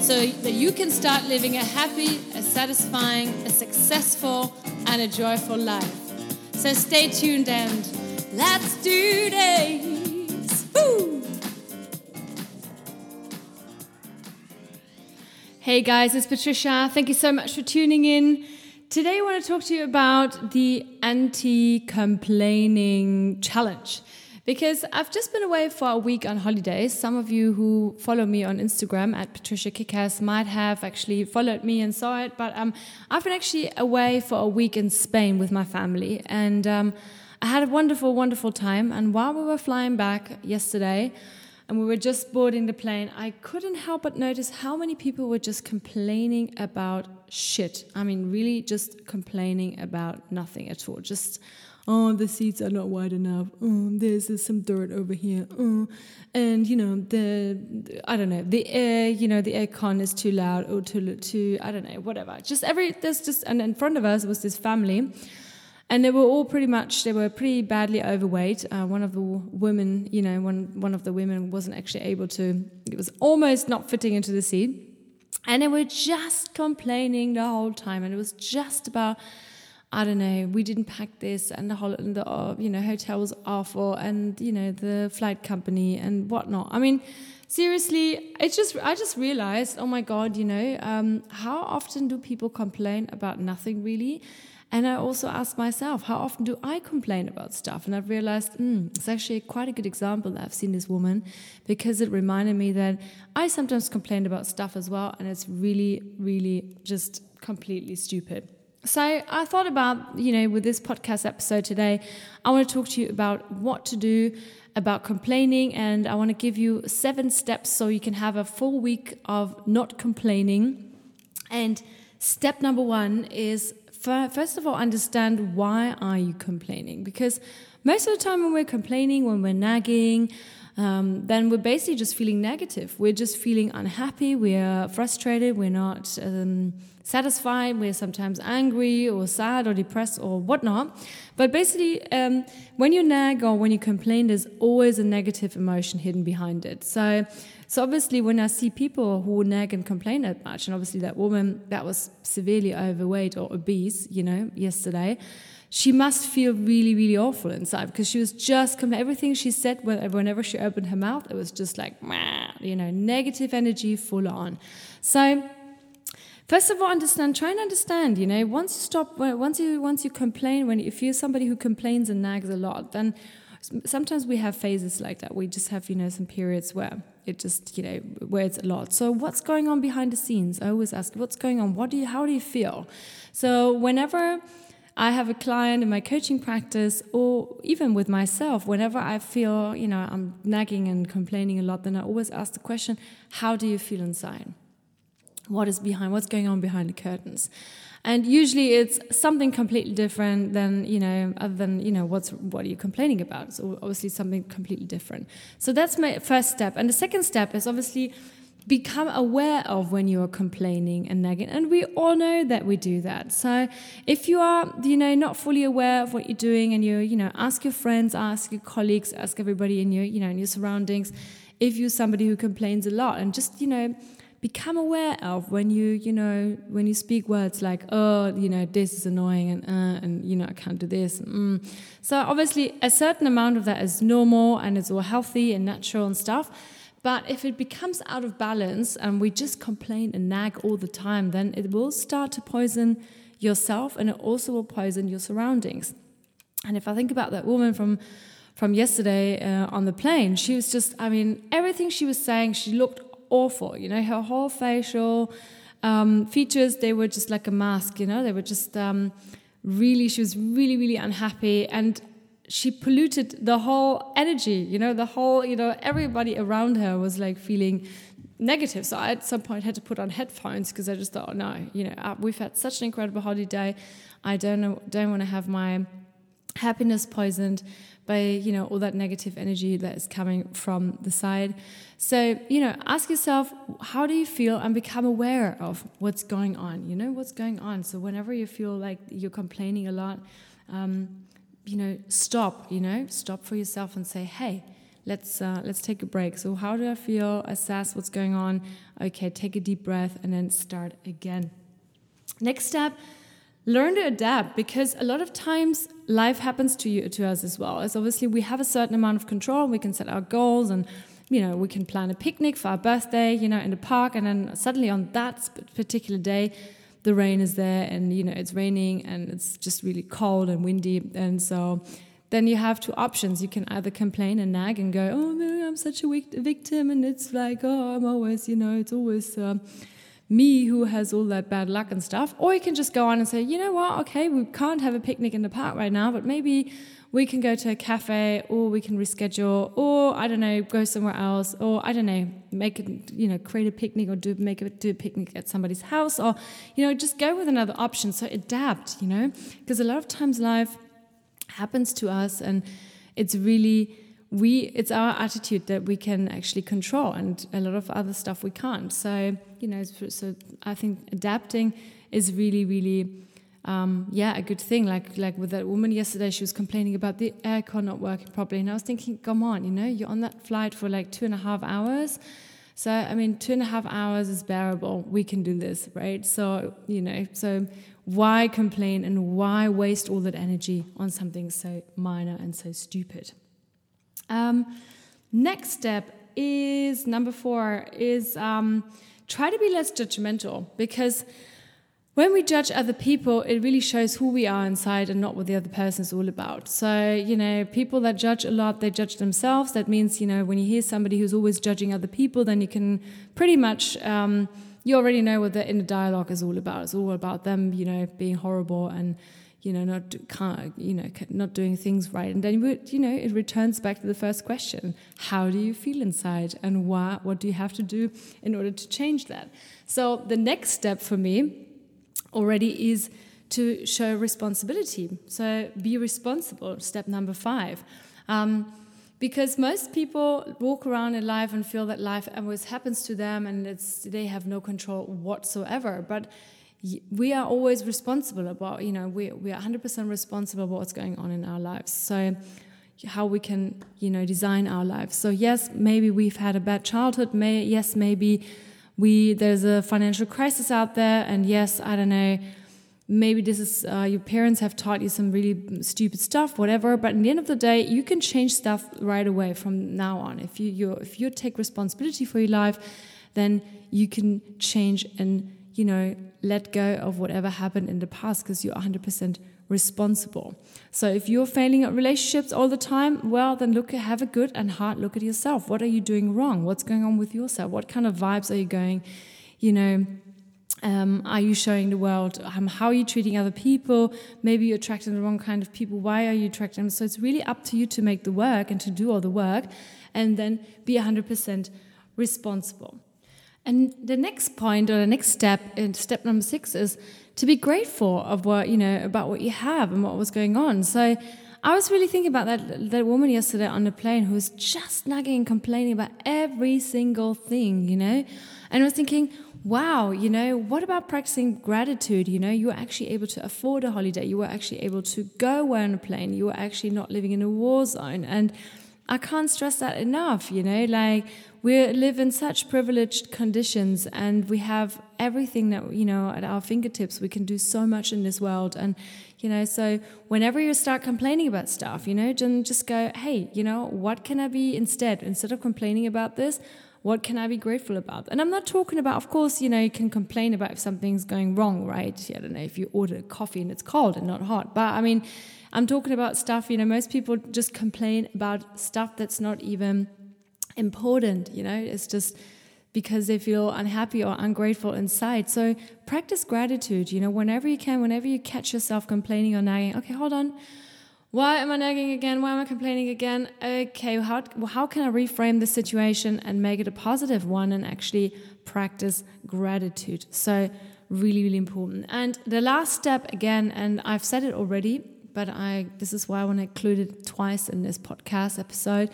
so that you can start living a happy, a satisfying, a successful, and a joyful life. So stay tuned and let's do this! Woo! Hey guys, it's Patricia. Thank you so much for tuning in. Today, I want to talk to you about the anti complaining challenge because I've just been away for a week on holidays. Some of you who follow me on Instagram at Patricia Kickass might have actually followed me and saw it, but um, I've been actually away for a week in Spain with my family, and um, I had a wonderful, wonderful time. And while we were flying back yesterday, and we were just boarding the plane, I couldn't help but notice how many people were just complaining about shit. I mean, really just complaining about nothing at all. Just oh, the seats are not wide enough. Oh, there's, some dirt over here. Oh, and you know the, I don't know the air. You know the aircon is too loud or too too. I don't know whatever. Just every there's just and in front of us was this family. And they were all pretty much, they were pretty badly overweight. Uh, one of the women, you know, one, one of the women wasn't actually able to, it was almost not fitting into the seat. And they were just complaining the whole time. And it was just about I don't know, we didn't pack this, and the whole, and the uh, you know hotel was awful, and you know the flight company and whatnot. I mean, seriously, it's just I just realized, oh my god, you know, um, how often do people complain about nothing really? And I also ask myself, how often do I complain about stuff? And I've realized mm, it's actually quite a good example that I've seen this woman because it reminded me that I sometimes complain about stuff as well, and it's really, really just completely stupid. So I thought about, you know, with this podcast episode today, I want to talk to you about what to do about complaining and I want to give you seven steps so you can have a full week of not complaining. And step number 1 is first of all understand why are you complaining? Because most of the time when we're complaining, when we're nagging, um, then we're basically just feeling negative. We're just feeling unhappy. We're frustrated. We're not um, satisfied. We're sometimes angry or sad or depressed or whatnot. But basically, um, when you nag or when you complain, there's always a negative emotion hidden behind it. So, so obviously, when I see people who nag and complain that much, and obviously that woman that was severely overweight or obese, you know, yesterday she must feel really, really awful inside because she was just everything she said whenever she opened her mouth, it was just like, you know, negative energy full on. So, first of all, understand. Try and understand. You know, once you stop, once you once you complain, when if you're somebody who complains and nags a lot, then sometimes we have phases like that. We just have, you know, some periods where it just, you know, where it's a lot. So what's going on behind the scenes? I always ask, what's going on? What do you, how do you feel? So whenever I have a client in my coaching practice, or even with myself, whenever I feel, you know, I'm nagging and complaining a lot, then I always ask the question, how do you feel inside? What is behind, what's going on behind the curtains? And usually it's something completely different than, you know, other than, you know, what's, what are you complaining about? So obviously something completely different. So that's my first step. And the second step is obviously become aware of when you are complaining and nagging and we all know that we do that so if you are you know not fully aware of what you're doing and you you know ask your friends ask your colleagues ask everybody in your you know in your surroundings if you're somebody who complains a lot and just you know become aware of when you you know when you speak words like oh you know this is annoying and uh, and you know I can't do this mm. so obviously a certain amount of that is normal and it's all healthy and natural and stuff but if it becomes out of balance and we just complain and nag all the time, then it will start to poison yourself and it also will poison your surroundings. And if I think about that woman from from yesterday uh, on the plane, she was just, I mean, everything she was saying, she looked awful. You know, her whole facial um, features, they were just like a mask, you know, they were just um, really, she was really, really unhappy. And she polluted the whole energy you know the whole you know everybody around her was like feeling negative. So I at some point had to put on headphones because I just thought, no, you know, uh, we've had such an incredible holiday. I don't know, don't want to have my happiness poisoned by you know all that negative energy that is coming from the side so you know ask yourself how do you feel and become aware of what's going on you know what's going on so whenever you feel like you're complaining a lot um, you know stop you know stop for yourself and say hey let's uh, let's take a break. So how do i feel assess what's going on? Okay take a deep breath and then start again. Next step learn to adapt because a lot of times life happens to you to us as well. As obviously we have a certain amount of control we can set our goals and you know we can plan a picnic for our birthday you know in the park and then suddenly on that particular day the rain is there and you know it's raining and it's just really cold and windy. And so then you have two options. You can either complain and nag and go oh i'm such a victim and it's like oh i'm always you know it's always uh, me who has all that bad luck and stuff. Or you can just go on and say, you know what, okay, we can't have a picnic in the park right now, but maybe we can go to a cafe or we can reschedule or I don't know, go somewhere else or I don't know, make it, you know, create a picnic or do make a do a picnic at somebody's house or, you know, just go with another option. So adapt, you know, because a lot of times life happens to us and it's really we it's our attitude that we can actually control and a lot of other stuff we can't so you know so i think adapting is really really um, yeah a good thing. Like like with that woman yesterday she was complaining about the aircon not working properly. And i was thinking come on you know you're on that flight for like two and a half hours. So i mean two and a half hours is bearable. We can do this right? So you know so why complain and why waste all that energy on something so minor and so stupid? Um, next step is number four is um, try to be less judgmental because when we judge other people, it really shows who we are inside and not what the other person is all about. So, you know, people that judge a lot, they judge themselves. That means, you know, when you hear somebody who's always judging other people, then you can pretty much, um, you already know what the inner dialogue is all about. It's all about them, you know, being horrible and you know, not can't, you know, not doing things right. And then you know, it returns back to the first question: How do you feel inside, and why? What do you have to do in order to change that? So the next step for me already is to show responsibility. So be responsible. Step number five. Um, because most people walk around in life and feel that life always happens to them and it's they have no control whatsoever but we are always responsible about you know we, we are 100% responsible about what's going on in our lives so how we can you know design our lives so yes maybe we've had a bad childhood may yes maybe we there's a financial crisis out there and yes i don't know maybe this is uh, your parents have taught you some really stupid stuff whatever but in the end of the day you can change stuff right away from now on. If you you if you take responsibility for your life then you can change and you know, let go of whatever happened in the past because you're 100% responsible. So if you're failing at relationships all the time, well, then look, have a good and hard look at yourself. What are you doing wrong? What's going on with yourself? What kind of vibes are you going, you know, um, are you showing the world? Um, how are you treating other people? Maybe you're attracting the wrong kind of people. Why are you attracting them? So it's really up to you to make the work and to do all the work and then be 100% responsible. And the next point or the next step in step number six is to be grateful of what, you know, about what you have and what was going on. So I was really thinking about that that woman yesterday on the plane who was just nagging and complaining about every single thing, you know? And I was thinking, wow, you know, what about practicing gratitude? You know, you were actually able to afford a holiday, you were actually able to go on a plane, you were actually not living in a war zone. And I can't stress that enough, you know, like we live in such privileged conditions and we have everything that you know at our fingertips. We can do so much in this world and you know so whenever you start complaining about stuff you know just go hey you know what can i be instead? Instead of complaining about this what can i be grateful about and i'm not talking about of course you know you can complain about if something's going wrong right i don't know if you order coffee and it's cold and not hot but i mean i'm talking about stuff you know most people just complain about stuff that's not even important, you know, it's just because they feel unhappy or ungrateful inside. So practice gratitude, you know, whenever you can, whenever you catch yourself complaining or nagging, okay, hold on. Why am I nagging again? Why am I complaining again? Okay, how, how can I reframe the situation and make it a positive one and actually practice gratitude? So, really, really important. And the last step, again, and I've said it already, but I this is why I want to include it twice in this podcast episode,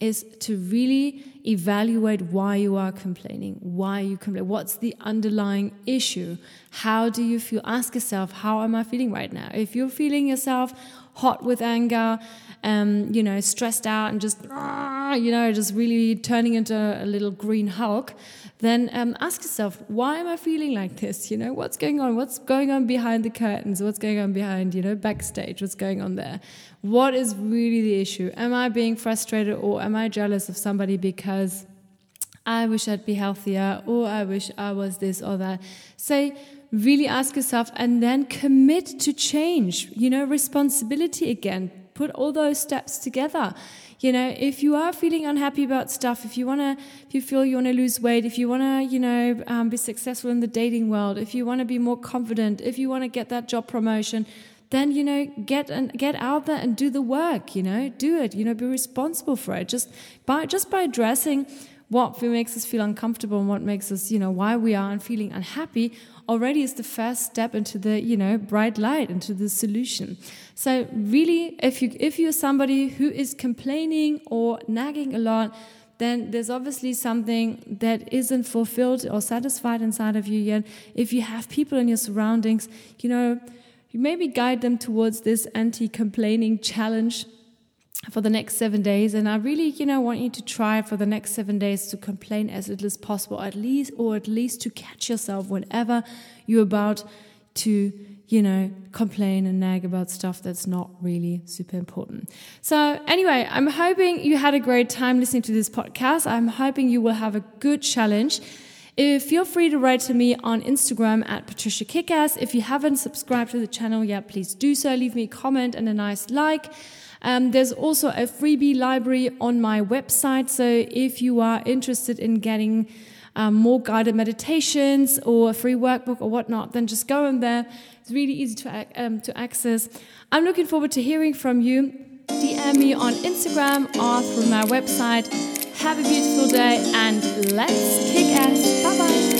is to really evaluate why you are complaining, why you complain, what's the underlying issue, how do you feel? Ask yourself, how am I feeling right now? If you're feeling yourself hot with anger, um, you know, stressed out and just, you know, just really turning into a little green Hulk, then um, ask yourself, why am I feeling like this? You know, what's going on? What's going on behind the curtains? What's going on behind, you know, backstage? What's going on there? What is really the issue? Am I being frustrated or am I jealous of somebody because I wish I'd be healthier or I wish I was this or that? Say, really ask yourself and then commit to change, you know, responsibility again. Put all those steps together. You know, if you are feeling unhappy about stuff, if you want to, if you feel you want to lose weight, if you want to, you know, um, be successful in the dating world, if you want to be more confident, if you want to get that job promotion, then you know get and get out there and do the work you know do it you know be responsible for it. Just by just by addressing what makes us feel uncomfortable and what makes us you know why we are feeling unhappy already is the first step into the you know bright light into the solution. So really if you if you're somebody who is complaining or nagging a lot then there's obviously something that isn't fulfilled or satisfied inside of you yet. If you have people in your surroundings you know you maybe guide them towards this anti-complaining challenge for the next seven days. And I really, you know, want you to try for the next seven days to complain as little as possible, at least, or at least to catch yourself whenever you're about to, you know, complain and nag about stuff that's not really super important. So, anyway, I'm hoping you had a great time listening to this podcast. I'm hoping you will have a good challenge. Uh, feel free to write to me on Instagram at Patricia Kickass. If you haven't subscribed to the channel yet, please do so. Leave me a comment and a nice like. Um, there's also a freebie library on my website. So if you are interested in getting um, more guided meditations or a free workbook or whatnot, then just go in there. It's really easy to, um, to access. I'm looking forward to hearing from you. DM me on Instagram or through my website. Have a beautiful day and let's kick ass. Bye bye.